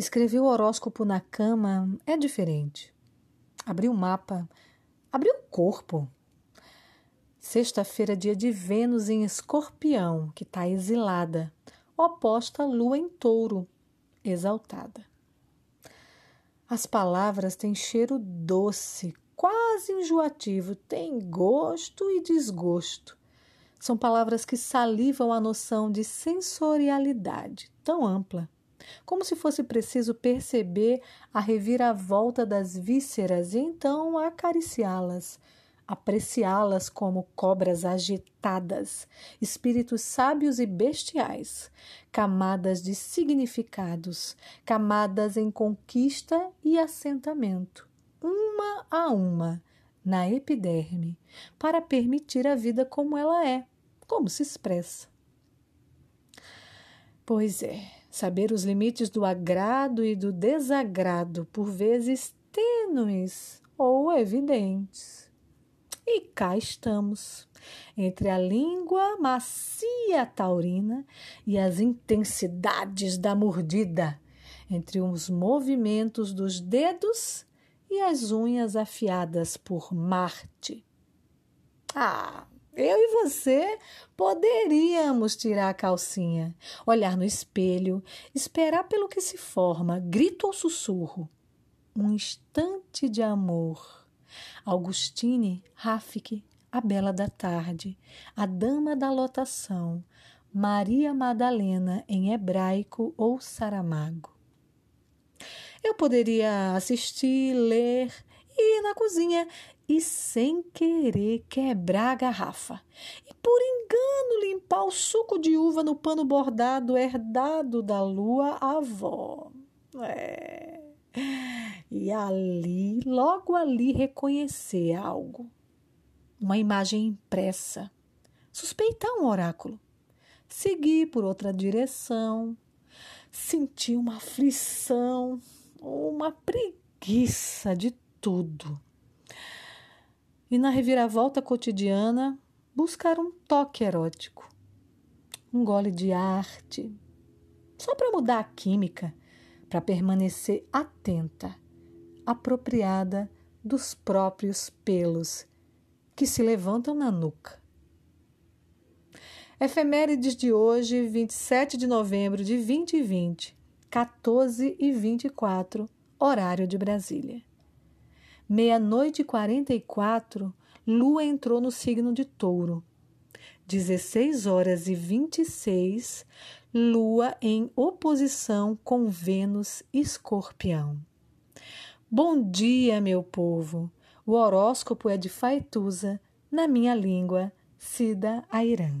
Escrever o horóscopo na cama é diferente. Abrir o mapa, abrir o corpo. Sexta-feira, dia de Vênus em Escorpião, que está exilada, oposta à Lua em Touro, exaltada. As palavras têm cheiro doce, quase enjoativo, têm gosto e desgosto. São palavras que salivam a noção de sensorialidade tão ampla, como se fosse preciso perceber a reviravolta das vísceras e então acariciá-las, apreciá-las como cobras agitadas, espíritos sábios e bestiais, camadas de significados, camadas em conquista e assentamento, uma a uma, na epiderme, para permitir a vida como ela é, como se expressa. Pois é, saber os limites do agrado e do desagrado, por vezes tênues ou evidentes e cá estamos, entre a língua macia taurina e as intensidades da mordida, entre os movimentos dos dedos e as unhas afiadas por Marte. Ah, eu e você poderíamos tirar a calcinha, olhar no espelho, esperar pelo que se forma, grito ou sussurro. Um instante de amor Augustine Rafik, a Bela da Tarde, a Dama da Lotação, Maria Madalena em hebraico ou Saramago. Eu poderia assistir, ler na cozinha e sem querer quebrar a garrafa. E por engano limpar o suco de uva no pano bordado herdado da lua avó. É. E ali, logo ali, reconhecer algo, uma imagem impressa, suspeitar um oráculo, seguir por outra direção, sentir uma aflição uma preguiça de tudo. E na reviravolta cotidiana, buscar um toque erótico, um gole de arte, só para mudar a química para permanecer atenta, apropriada dos próprios pelos que se levantam na nuca. Efemérides de hoje, 27 de novembro de 2020, 14 e 24, horário de Brasília. Meia-noite e 44, Lua entrou no signo de Touro. 16 horas e 26, Lua em oposição com Vênus Escorpião. Bom dia, meu povo! O horóscopo é de Faituza, na minha língua, Cida Airã.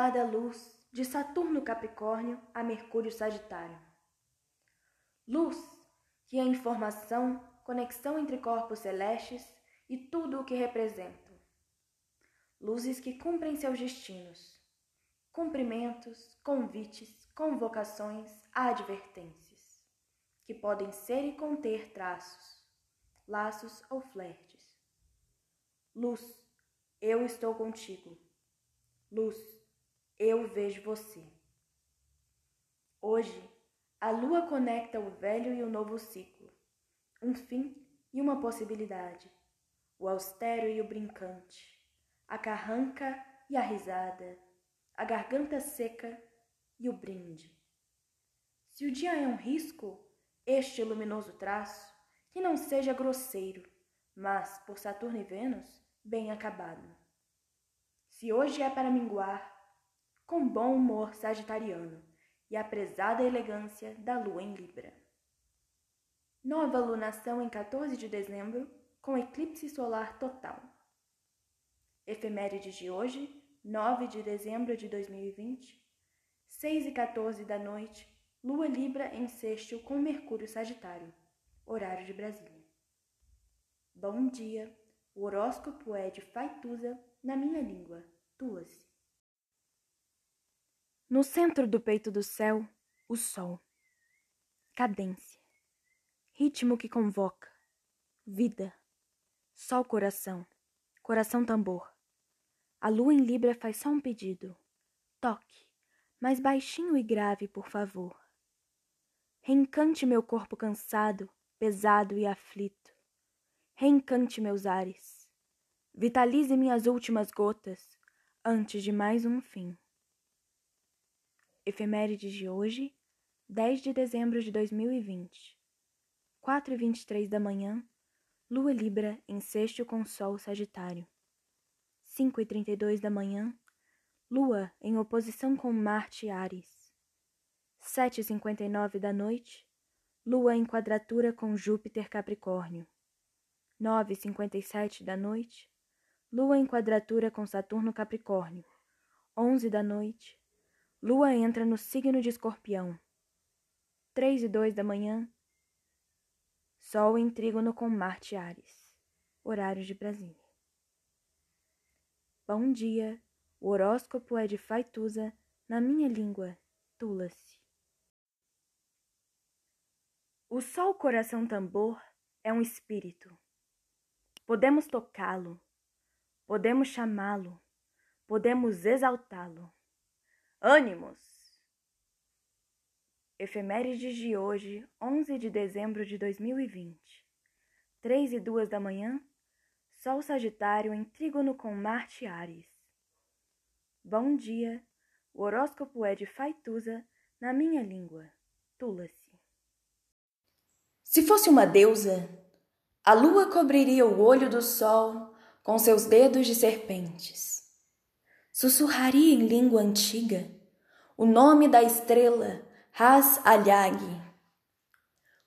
Lua translada a luz de Saturno Capricórnio a Mercúrio Sagitário. Luz, que é informação, conexão entre corpos celestes e tudo o que representam. Luzes que cumprem seus destinos, cumprimentos, convites, convocações, advertências, que podem ser e conter traços, laços ou flertes. Luz, eu estou contigo. Luz, eu vejo você. Hoje, a lua conecta o velho e o novo ciclo, um fim e uma possibilidade, o austero e o brincante, a carranca e a risada, a garganta seca e o brinde. Se o dia é um risco, este luminoso traço, que não seja grosseiro, mas, por Saturno e Vênus, bem acabado. Se hoje é para minguar, com bom humor sagitariano e a prezada elegância da lua em Libra. Nova lunação em 14 de dezembro, com eclipse solar total. Efemérides de hoje, 9 de dezembro de 2020, 6 e 14 da noite, Lua Libra em sexto com Mercúrio Sagitário, horário de Brasília. Bom dia, o horóscopo é de Faituza na minha língua, Tuas. No centro do peito do céu, o sol. Cadência. Ritmo que convoca. Vida. Sol coração. Coração tambor. A lua em Libra faz só um pedido. Toque, mais baixinho e grave, por favor. Reencante meu corpo cansado, pesado e aflito. Reencante meus ares. Vitalize minhas últimas gotas antes de mais um fim. Efemérides de hoje, 10 de dezembro de 2020. 4 e 23 da manhã, Lua Libra em sexto com Sol Sagitário. 5 e 32 da manhã, Lua em oposição com Marte e Ares. 7 e 59 da noite, Lua em quadratura com Júpiter Capricórnio. 9 e 57 da noite, Lua em quadratura com Saturno Capricórnio. 11 da noite, Lua entra no signo de Escorpião. 3 e 2 da manhã, Sol em trígono com Marte e Ares. Horário de Brasília. Bom dia, o horóscopo é de Faituza, na minha língua, Tula-se. O sol coração tambor é um espírito. Podemos tocá-lo, podemos chamá-lo, podemos exaltá-lo. Ânimos! Efemérides de hoje, 11 de dezembro de 2020. 3 e 2 da manhã, Sol Sagitário em trígono com Marte Ares. Bom dia, o horóscopo é de Faituza, na minha língua, Tula-se. Se fosse uma deusa, a lua cobriria o olho do sol com seus dedos de serpentes. Sussurraria em língua antiga o nome da estrela Ras Alyag.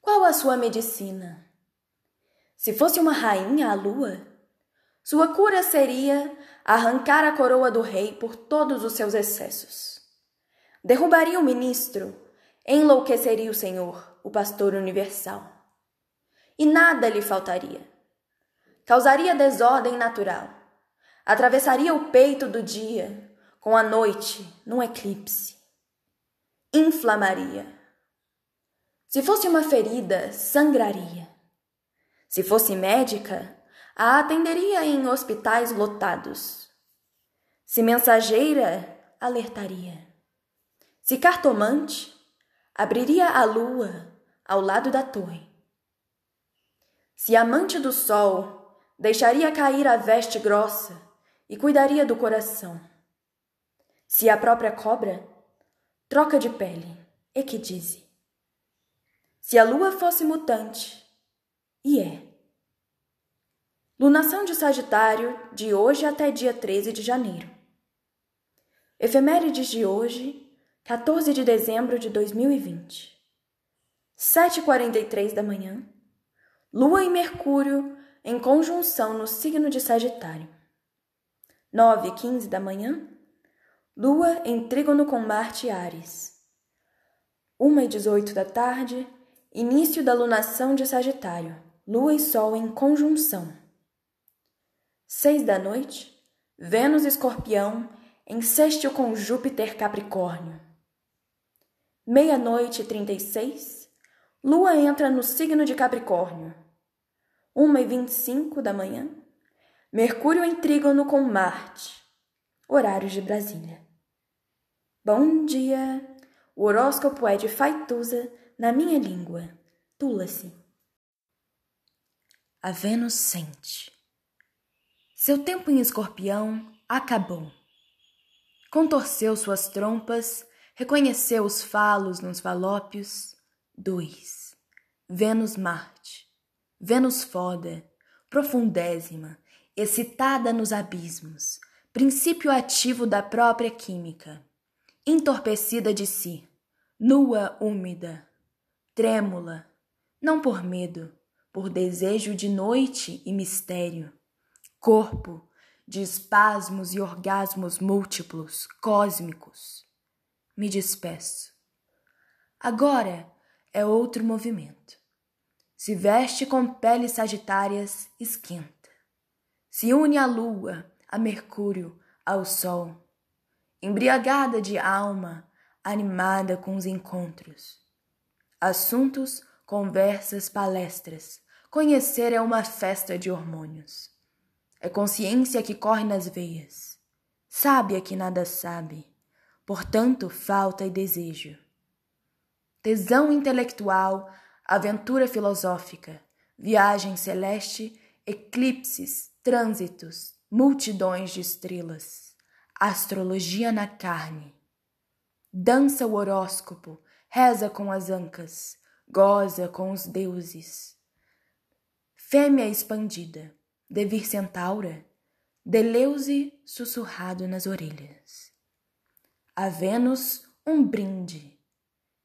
Qual a sua medicina? Se fosse uma rainha a lua, sua cura seria arrancar a coroa do rei por todos os seus excessos. Derrubaria o ministro, enlouqueceria o Senhor, o pastor universal. E nada lhe faltaria. Causaria desordem natural. Atravessaria o peito do dia com a noite num eclipse. Inflamaria. Se fosse uma ferida, sangraria. Se fosse médica, a atenderia em hospitais lotados. Se mensageira, alertaria. Se cartomante, abriria a lua ao lado da torre. Se amante do sol, deixaria cair a veste grossa e cuidaria do coração. Se a própria cobra, troca de pele, e que dize. Se a lua fosse mutante, e é. Lunação de Sagitário, de hoje até dia 13 de janeiro. Efemérides de hoje, 14 de dezembro de 2020. 7h43 da manhã. Lua e Mercúrio em conjunção no signo de Sagitário. 9h15 da manhã. Lua em trígono com Marte e Ares. 1h18 da tarde. Início da lunação de Sagitário. Lua e Sol em conjunção. Seis da noite, Vênus Escorpião em sexto com Júpiter Capricórnio. Meia-noite e trinta e seis, Lua entra no signo de Capricórnio. Uma e vinte e cinco da manhã, Mercúrio em trígono com Marte. Horários de Brasília. Bom dia! O horóscopo é de Faituza, na minha língua, Tula-se. A Vênus sente. Seu tempo em escorpião acabou. Contorceu suas trompas, reconheceu os falos nos falópios. Dois. Vênus-Marte. Vênus foda, profundésima, excitada nos abismos, princípio ativo da própria química, entorpecida de si, nua úmida, trêmula, não por medo, por desejo de noite e mistério, corpo de espasmos e orgasmos múltiplos, cósmicos. Me despeço. Agora é outro movimento. Se veste com peles sagitárias, esquenta. Se une à lua, a Mercúrio, ao Sol, embriagada de alma, animada com os encontros. Assuntos, conversas, palestras. Conhecer é uma festa de hormônios. É consciência que corre nas veias. Sábia que nada sabe. Portanto, falta e desejo. Tesão intelectual, aventura filosófica, viagem celeste, eclipses, trânsitos, multidões de estrelas, astrologia na carne. Dança o horóscopo, reza com as ancas, goza com os deuses. Fêmea expandida, devir centaura, Deleuze sussurrado nas orelhas. A Vênus, um brinde.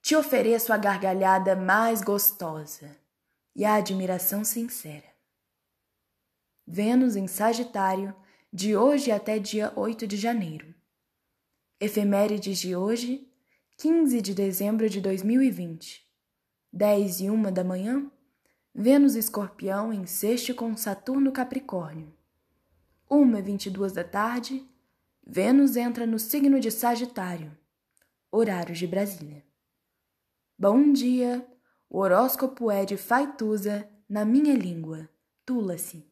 Te ofereço a gargalhada mais gostosa e a admiração sincera. Vênus em Sagitário, de hoje até dia 8 de janeiro. Efemérides de hoje, 15 de dezembro de 2020, 10 e 1 da manhã, Vênus Escorpião em sexto com Saturno Capricórnio. 1 e 22 da tarde, Vênus entra no signo de Sagitário, horário de Brasília. Bom dia, o horóscopo é de Faituza na minha língua, Tula-se.